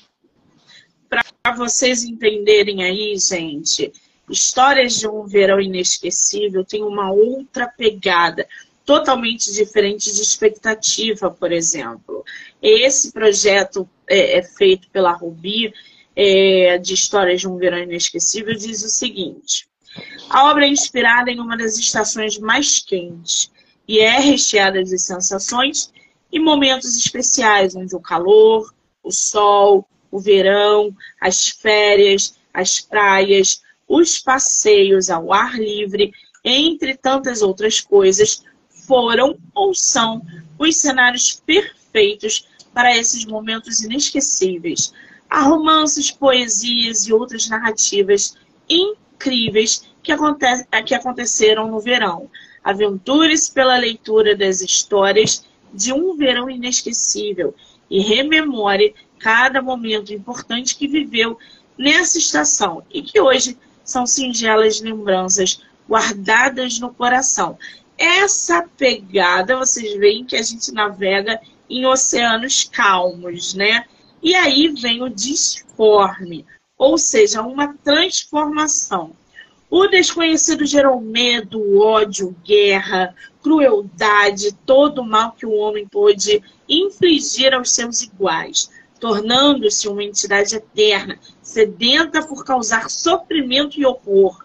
Para vocês entenderem aí, gente, Histórias de um Verão Inesquecível tem uma outra pegada totalmente diferente de expectativa, por exemplo. Esse projeto é, é feito pela Rubi, é, de Histórias de um Verão Inesquecível, diz o seguinte: a obra é inspirada em uma das estações mais quentes e é recheada de sensações e momentos especiais, onde o calor, o sol, o verão, as férias, as praias, os passeios ao ar livre, entre tantas outras coisas, foram ou são os cenários perfeitos para esses momentos inesquecíveis. Há romances, poesias e outras narrativas incríveis que, aconte que aconteceram no verão. Aventure-se pela leitura das histórias de um verão inesquecível e rememore cada momento importante que viveu nessa estação e que hoje são singelas lembranças guardadas no coração. Essa pegada, vocês veem que a gente navega em oceanos calmos, né? E aí vem o disforme, ou seja, uma transformação. O desconhecido gerou medo, ódio, guerra, crueldade, todo o mal que o homem pôde infligir aos seus iguais, tornando-se uma entidade eterna, sedenta por causar sofrimento e horror.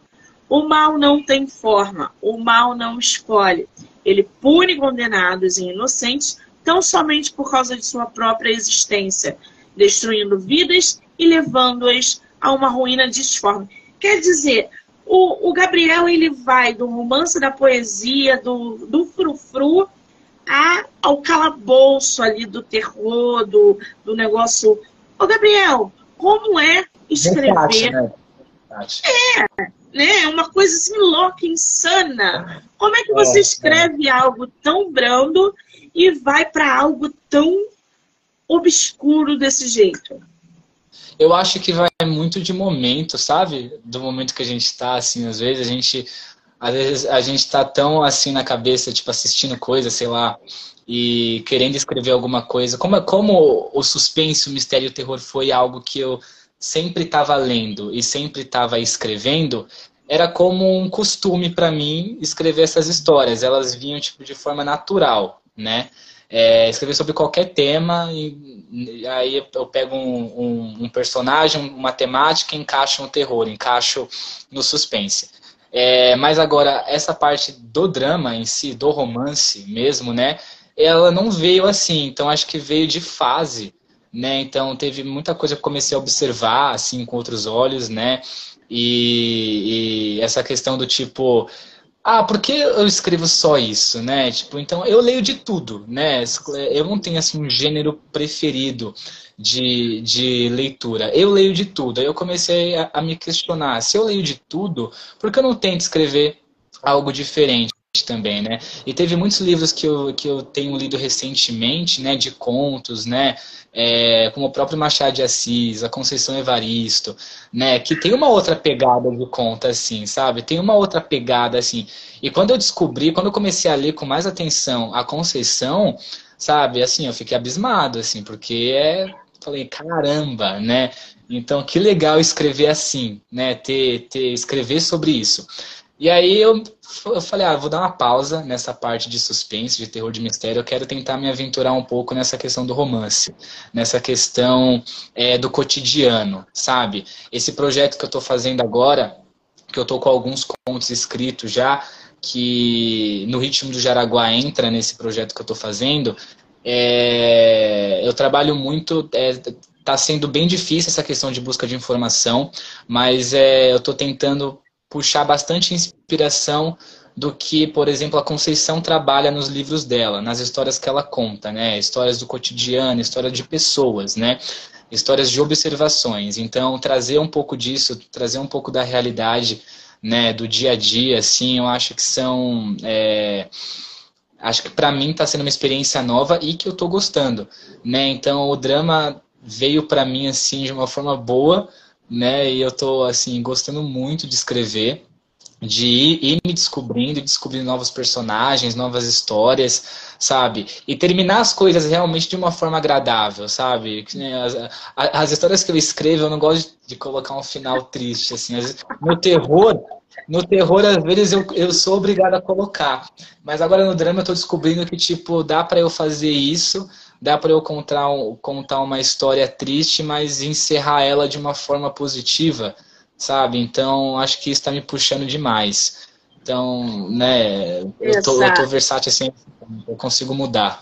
O mal não tem forma, o mal não escolhe. Ele pune condenados e inocentes tão somente por causa de sua própria existência, destruindo vidas e levando-as a uma ruína disforme. Quer dizer, o, o, Gabriel ele vai do romance da poesia, do, do frufru, a, ao calabouço ali do terror, do, do negócio. Ô, Gabriel, como é escrever? né? É, né? Uma coisa assim louca, insana. Como é que você é, escreve é. algo tão brando e vai para algo tão obscuro desse jeito? Eu acho que vai muito de momento, sabe? Do momento que a gente está, assim, às vezes a gente às vezes a gente está tão assim na cabeça, tipo, assistindo coisa, sei lá, e querendo escrever alguma coisa. Como, como o suspense, o mistério e o terror foi algo que eu sempre estava lendo e sempre estava escrevendo, era como um costume para mim escrever essas histórias. Elas vinham tipo de forma natural, né? É, escrever sobre qualquer tema e, aí eu pego um, um, um, personagem, uma temática, encaixo no terror, encaixo no suspense. É, mas agora essa parte do drama em si, do romance mesmo, né? Ela não veio assim, então acho que veio de fase, né? Então teve muita coisa que eu comecei a observar assim com outros olhos, né? E, e essa questão do tipo, ah, por que eu escrevo só isso, né? Tipo, então eu leio de tudo, né? Eu não tenho assim um gênero preferido de, de leitura. Eu leio de tudo. Aí eu comecei a, a me questionar, se eu leio de tudo, por que eu não tento escrever algo diferente? Também, né? E teve muitos livros que eu, que eu tenho lido recentemente, né, de contos, né, é, como o próprio Machado de Assis, a Conceição Evaristo, né, que tem uma outra pegada de conto, assim, sabe? Tem uma outra pegada, assim. E quando eu descobri, quando eu comecei a ler com mais atenção a Conceição, sabe, assim, eu fiquei abismado, assim, porque é, falei, caramba, né? Então, que legal escrever assim, né? Ter, ter escrever sobre isso. E aí eu, eu falei, ah, vou dar uma pausa nessa parte de suspense, de terror, de mistério. Eu quero tentar me aventurar um pouco nessa questão do romance, nessa questão é, do cotidiano, sabe? Esse projeto que eu estou fazendo agora, que eu estou com alguns contos escritos já, que no ritmo do Jaraguá entra nesse projeto que eu estou fazendo, é, eu trabalho muito, é, tá sendo bem difícil essa questão de busca de informação, mas é, eu estou tentando puxar bastante inspiração do que, por exemplo, a Conceição trabalha nos livros dela, nas histórias que ela conta, né? Histórias do cotidiano, história de pessoas, né? Histórias de observações. Então, trazer um pouco disso, trazer um pouco da realidade, né, do dia a dia, assim, eu acho que são. É... Acho que para mim está sendo uma experiência nova e que eu estou gostando, né? Então, o drama veio para mim assim de uma forma boa né? E eu tô assim gostando muito de escrever, de ir, ir me descobrindo, descobrindo novos personagens, novas histórias, sabe? E terminar as coisas realmente de uma forma agradável, sabe? As, as histórias que eu escrevo, eu não gosto de colocar um final triste, assim. No terror, no terror, às vezes, eu, eu sou obrigado a colocar. Mas agora no drama eu tô descobrindo que, tipo, dá para eu fazer isso dá para eu contar, contar uma história triste, mas encerrar ela de uma forma positiva, sabe? Então, acho que isso está me puxando demais. Então, né, eu tô, eu tô versátil assim, eu consigo mudar.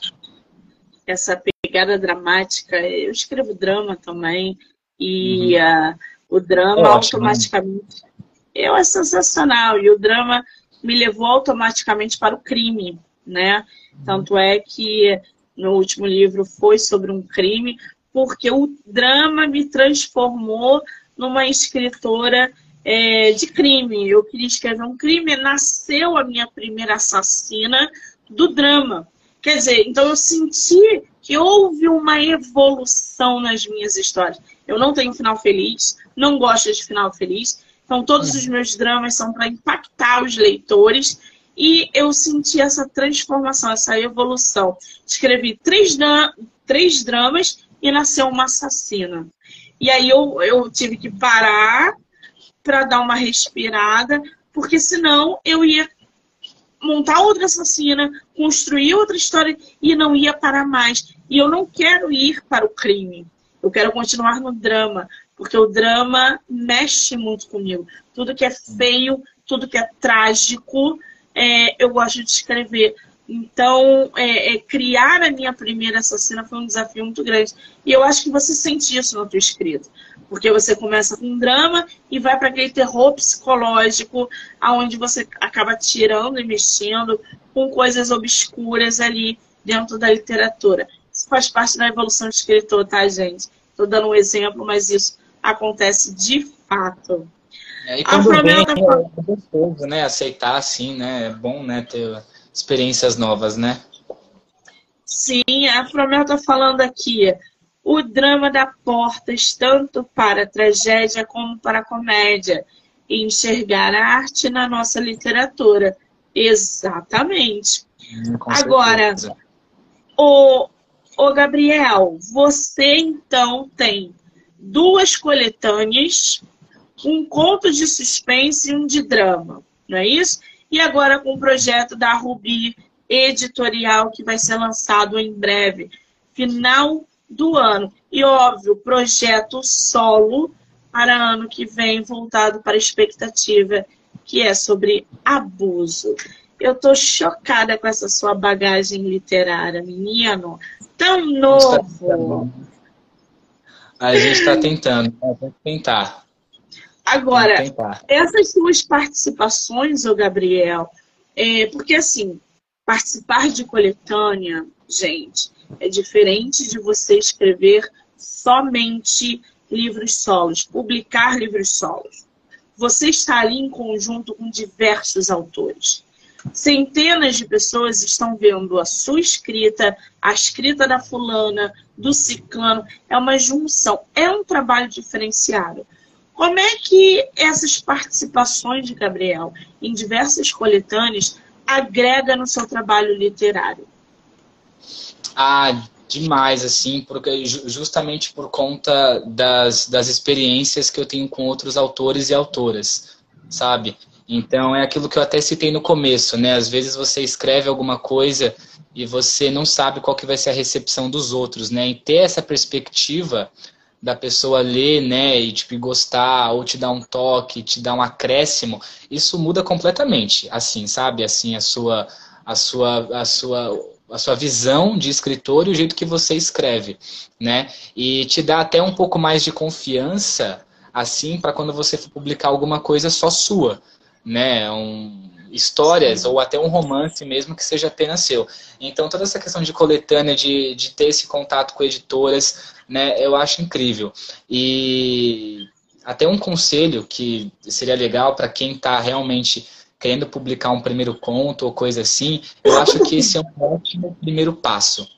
Essa pegada dramática, eu escrevo drama também, e uhum. uh, o drama é automaticamente eu é sensacional, e o drama me levou automaticamente para o crime, né? Tanto é que no último livro foi sobre um crime, porque o drama me transformou numa escritora é, de crime. Eu queria escrever um crime, nasceu a minha primeira assassina do drama. Quer dizer, então eu senti que houve uma evolução nas minhas histórias. Eu não tenho final feliz, não gosto de final feliz. Então, todos os meus dramas são para impactar os leitores. E eu senti essa transformação, essa evolução. Escrevi três, três dramas e nasceu uma assassina. E aí eu, eu tive que parar para dar uma respirada, porque senão eu ia montar outra assassina, construir outra história e não ia parar mais. E eu não quero ir para o crime. Eu quero continuar no drama, porque o drama mexe muito comigo. Tudo que é feio, tudo que é trágico, é, eu gosto de escrever. Então, é, é, criar a minha primeira assassina foi um desafio muito grande. E eu acho que você sente isso no teu escrito. Porque você começa com um drama e vai para aquele terror psicológico, aonde você acaba tirando e mexendo com coisas obscuras ali dentro da literatura. Isso faz parte da evolução do escritor, tá, gente? Estou dando um exemplo, mas isso acontece de fato. É, e quando vem, tá... é gostoso, né? Aceitar assim, né? É bom, né? Ter experiências novas, né? Sim, a Fromel está falando aqui o drama da portas tanto para a tragédia como para a comédia. E enxergar a arte na nossa literatura. Exatamente. Hum, Agora, o, o Gabriel, você então tem duas coletâneas, um conto de suspense e um de drama, não é isso? E agora com o projeto da Rubi Editorial, que vai ser lançado em breve, final do ano. E, óbvio, projeto solo para ano que vem, voltado para a expectativa, que é sobre abuso. Eu tô chocada com essa sua bagagem literária, menino. Tão novo. A gente está tentando, né? vamos tentar. Agora, essas suas participações, ô Gabriel, é, porque assim, participar de coletânea, gente, é diferente de você escrever somente livros solos, publicar livros solos. Você está ali em conjunto com diversos autores. Centenas de pessoas estão vendo a sua escrita, a escrita da fulana, do ciclano. É uma junção, é um trabalho diferenciado. Como é que essas participações de Gabriel em diversas coletâneas agrega no seu trabalho literário? Ah, demais, assim, porque justamente por conta das, das experiências que eu tenho com outros autores e autoras, sabe? Então é aquilo que eu até citei no começo, né? Às vezes você escreve alguma coisa e você não sabe qual que vai ser a recepção dos outros, né? E ter essa perspectiva da pessoa ler, né, e tipo gostar ou te dar um toque, te dar um acréscimo, isso muda completamente, assim, sabe? Assim a sua a sua a sua a sua visão de escritor e o jeito que você escreve, né? E te dá até um pouco mais de confiança, assim, para quando você for publicar alguma coisa só sua, né? Um, histórias ou até um romance mesmo que seja apenas seu. Então toda essa questão de coletânea, de, de ter esse contato com editoras, né? Eu acho incrível. E até um conselho que seria legal para quem está realmente querendo publicar um primeiro conto ou coisa assim, eu acho que esse é um ótimo primeiro passo,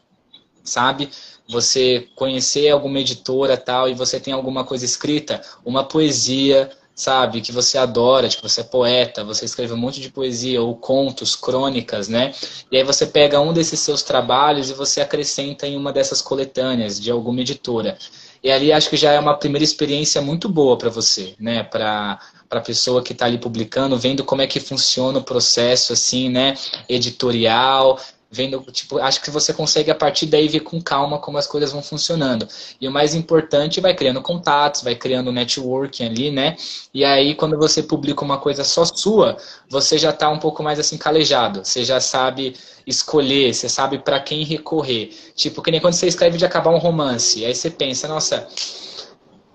sabe? Você conhecer alguma editora tal e você tem alguma coisa escrita, uma poesia, sabe, que você adora, tipo, você é poeta, você escreve um monte de poesia ou contos, crônicas, né? E aí você pega um desses seus trabalhos e você acrescenta em uma dessas coletâneas de alguma editora. E ali acho que já é uma primeira experiência muito boa para você, né? Para para a pessoa que está ali publicando, vendo como é que funciona o processo, assim, né, editorial, vendo, tipo, acho que você consegue a partir daí ver com calma como as coisas vão funcionando. E o mais importante, vai criando contatos, vai criando networking ali, né? E aí, quando você publica uma coisa só sua, você já está um pouco mais assim calejado. Você já sabe escolher, você sabe para quem recorrer. Tipo, que nem quando você escreve de acabar um romance. Aí você pensa, nossa,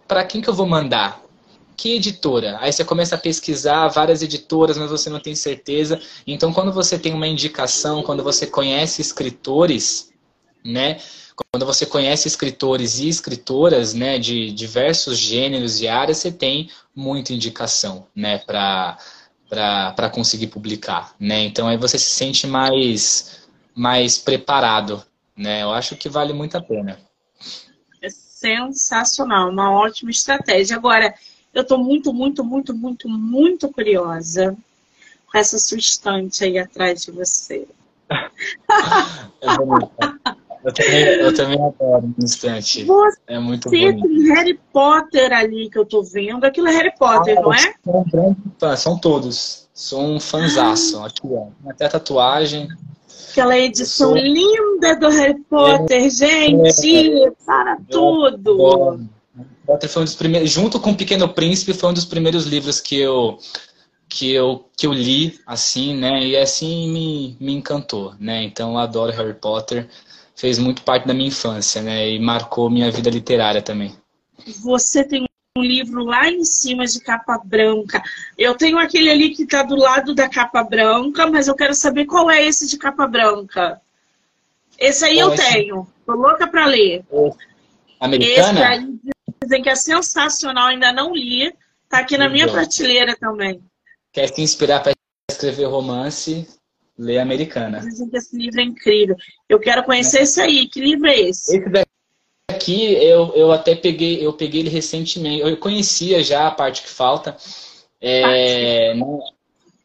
para quem que eu vou mandar? Que editora? Aí você começa a pesquisar várias editoras, mas você não tem certeza. Então, quando você tem uma indicação, quando você conhece escritores, né? Quando você conhece escritores e escritoras, né, de diversos gêneros e áreas, você tem muita indicação, né, para para conseguir publicar, né? Então aí você se sente mais mais preparado, né? Eu acho que vale muito a pena. É sensacional, uma ótima estratégia. Agora, eu estou muito, muito, muito, muito, muito curiosa com essa sua estante aí atrás de você. é bonito. Eu também, eu também adoro um instante. Você é muito bonito. tem Harry Potter ali que eu tô vendo. Aquilo é Harry Potter, ah, não é? São, são todos. Sou um fanzaço. Ah. Aqui, ó. Até tatuagem. Aquela edição sou... linda do Harry Potter, é, gente! É, para tudo! Potter foi um dos primeiros, junto com o Pequeno Príncipe, foi um dos primeiros livros que eu que eu, que eu li, assim, né? E assim me, me encantou, né? Então eu adoro Harry Potter fez muito parte da minha infância, né? E marcou minha vida literária também. Você tem um livro lá em cima de capa branca. Eu tenho aquele ali que está do lado da capa branca, mas eu quero saber qual é esse de capa branca. Esse aí eu tenho. Tô louca para ler. Americana? Esse aí dizem que é sensacional, ainda não li. Tá aqui na minha prateleira também. Quer se inspirar para escrever romance? Lê Americana. Dizem que esse livro é incrível. Eu quero conhecer esse aí. Que livro é esse? Esse daqui eu, eu até peguei, eu peguei ele recentemente. Eu conhecia já a parte que falta. É, né?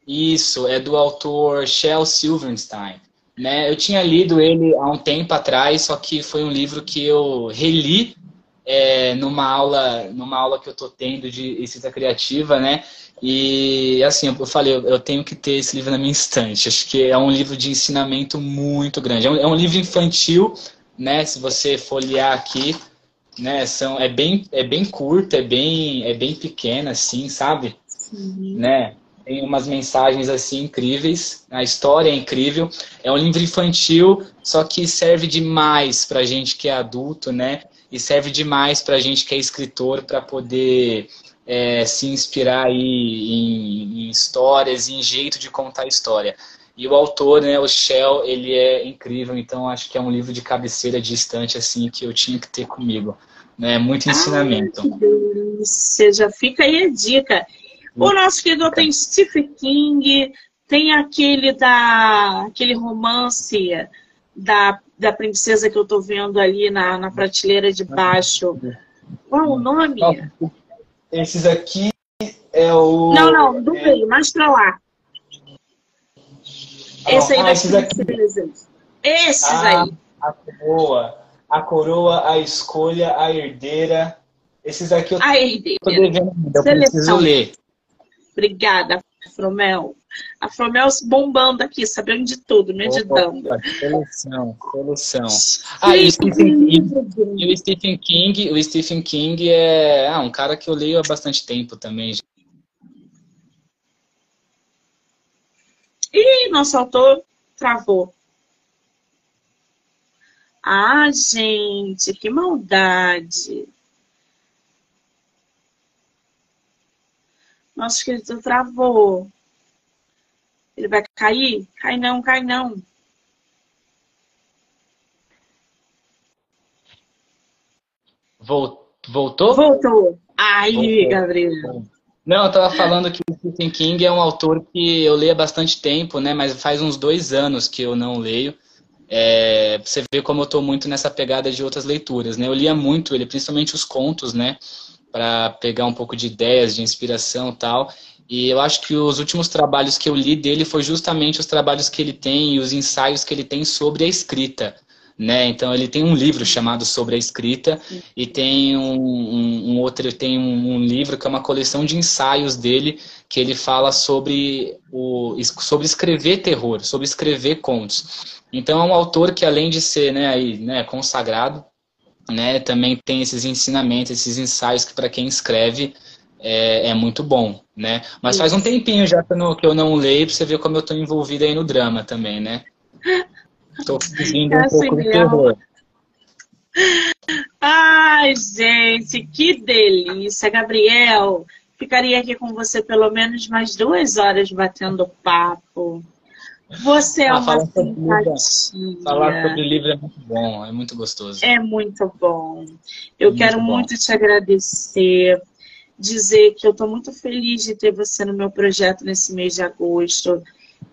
Isso, é do autor Shel Silverstein. Né? Eu tinha lido ele há um tempo atrás, só que foi um livro que eu reli é, numa aula, numa aula que eu estou tendo de escrita criativa, né? E assim, eu falei, eu tenho que ter esse livro na minha estante. Acho que é um livro de ensinamento muito grande. É um, é um livro infantil, né? Se você folhear aqui, né? São, é, bem, é bem curto, é bem, é bem pequena, assim, sabe? Sim. Né? Tem umas mensagens assim incríveis. A história é incrível. É um livro infantil, só que serve demais para gente que é adulto, né? E serve demais para gente que é escritor para poder é, se inspirar aí em, em, histórias, em jeito de contar história. E o autor, né, o Shell, ele é incrível, então acho que é um livro de cabeceira distante assim que eu tinha que ter comigo. Né? Muito ensinamento. Ai, que delícia. Já fica aí a dica. O nosso querido tem Stephen King, tem aquele da aquele romance da, da princesa que eu estou vendo ali na, na prateleira de baixo. Qual o nome? Esses aqui é o. Não, não, do é... meio, mais pra lá. Ah, Esse aí ah, esses aqui. Esses ah, aí. A coroa. A coroa, a escolha, a herdeira. Esses aqui eu a herdeira. tô devendo, eu preciso ler. Obrigada, Fromel. A Fromel bombando aqui, sabendo de tudo, me editando. Solução, solução. Ah, e o Stephen King, o Stephen King, o Stephen King é ah, um cara que eu leio há bastante tempo também. Ih, nosso autor travou. Ah, gente, que maldade. Nosso querido travou. Ele vai cair? Cai não, cai não. Voltou? Voltou. Aí, Voltou. Gabriel. Não, eu tava falando que o Stephen King é um autor que eu leio há bastante tempo, né? Mas faz uns dois anos que eu não leio. É, você vê como eu tô muito nessa pegada de outras leituras, né? Eu lia muito ele, principalmente os contos, né? Para pegar um pouco de ideias, de inspiração tal. E eu acho que os últimos trabalhos que eu li dele foi justamente os trabalhos que ele tem e os ensaios que ele tem sobre a escrita. Né? Então ele tem um livro chamado Sobre a Escrita e tem um, um, um outro, tem um, um, livro que é uma coleção de ensaios dele que ele fala sobre, o, sobre escrever terror, sobre escrever contos. Então é um autor que além de ser né, aí, né, consagrado, né, também tem esses ensinamentos, esses ensaios que para quem escreve é, é, muito bom, né? Mas faz um tempinho já que eu não, que eu não leio, pra você ver como eu tô envolvida aí no drama também, né? (laughs) Tô fugindo um pouco do terror. Ai, gente, que delícia. Gabriel, ficaria aqui com você pelo menos mais duas horas batendo papo. Você é ah, uma simpatia. Falar sobre livro é muito bom, é muito gostoso. É muito bom. Eu muito quero bom. muito te agradecer dizer que eu estou muito feliz de ter você no meu projeto nesse mês de agosto,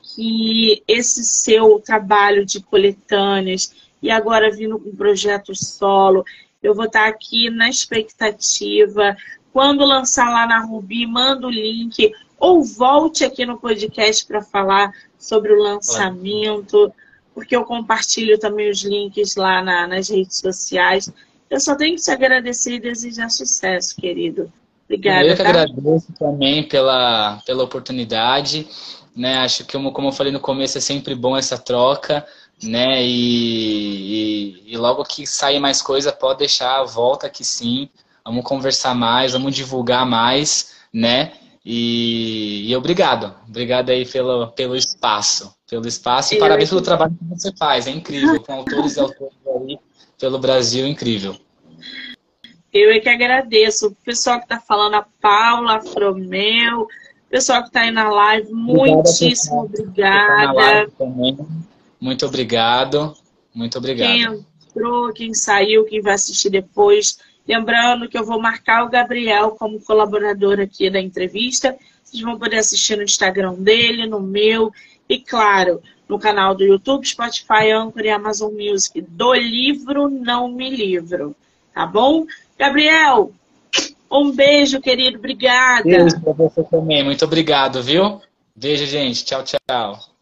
que esse seu trabalho de coletâneas e agora vindo com projeto solo, eu vou estar aqui na expectativa. Quando lançar lá na Rubi, manda o link ou volte aqui no podcast para falar sobre o lançamento, porque eu compartilho também os links lá na, nas redes sociais. Eu só tenho que te agradecer e desejar sucesso, querido. Obrigada. Eu que tá? agradeço também pela, pela oportunidade. Né? Acho que, como eu falei no começo, é sempre bom essa troca. Né? E, e, e logo que sair mais coisa, pode deixar, volta aqui sim. Vamos conversar mais, vamos divulgar mais, né? E, e, obrigado, obrigado aí pelo, pelo espaço, pelo espaço e parabéns pelo trabalho que você faz, é incrível, com autores e autores aí pelo Brasil, incrível. Eu é que agradeço. O pessoal que está falando, a Paula, a Fromeu, o pessoal que está aí na live, muitíssimo obrigada. Muito obrigado. Muito obrigado. Quem entrou, quem saiu, quem vai assistir depois. Lembrando que eu vou marcar o Gabriel como colaborador aqui da entrevista. Vocês vão poder assistir no Instagram dele, no meu e, claro, no canal do YouTube, Spotify, Anchor e Amazon Music. Do livro Não Me Livro. Tá bom? Gabriel, um beijo, querido. Obrigada. Beijo pra você também. Muito obrigado, viu? Beijo, gente. Tchau, tchau.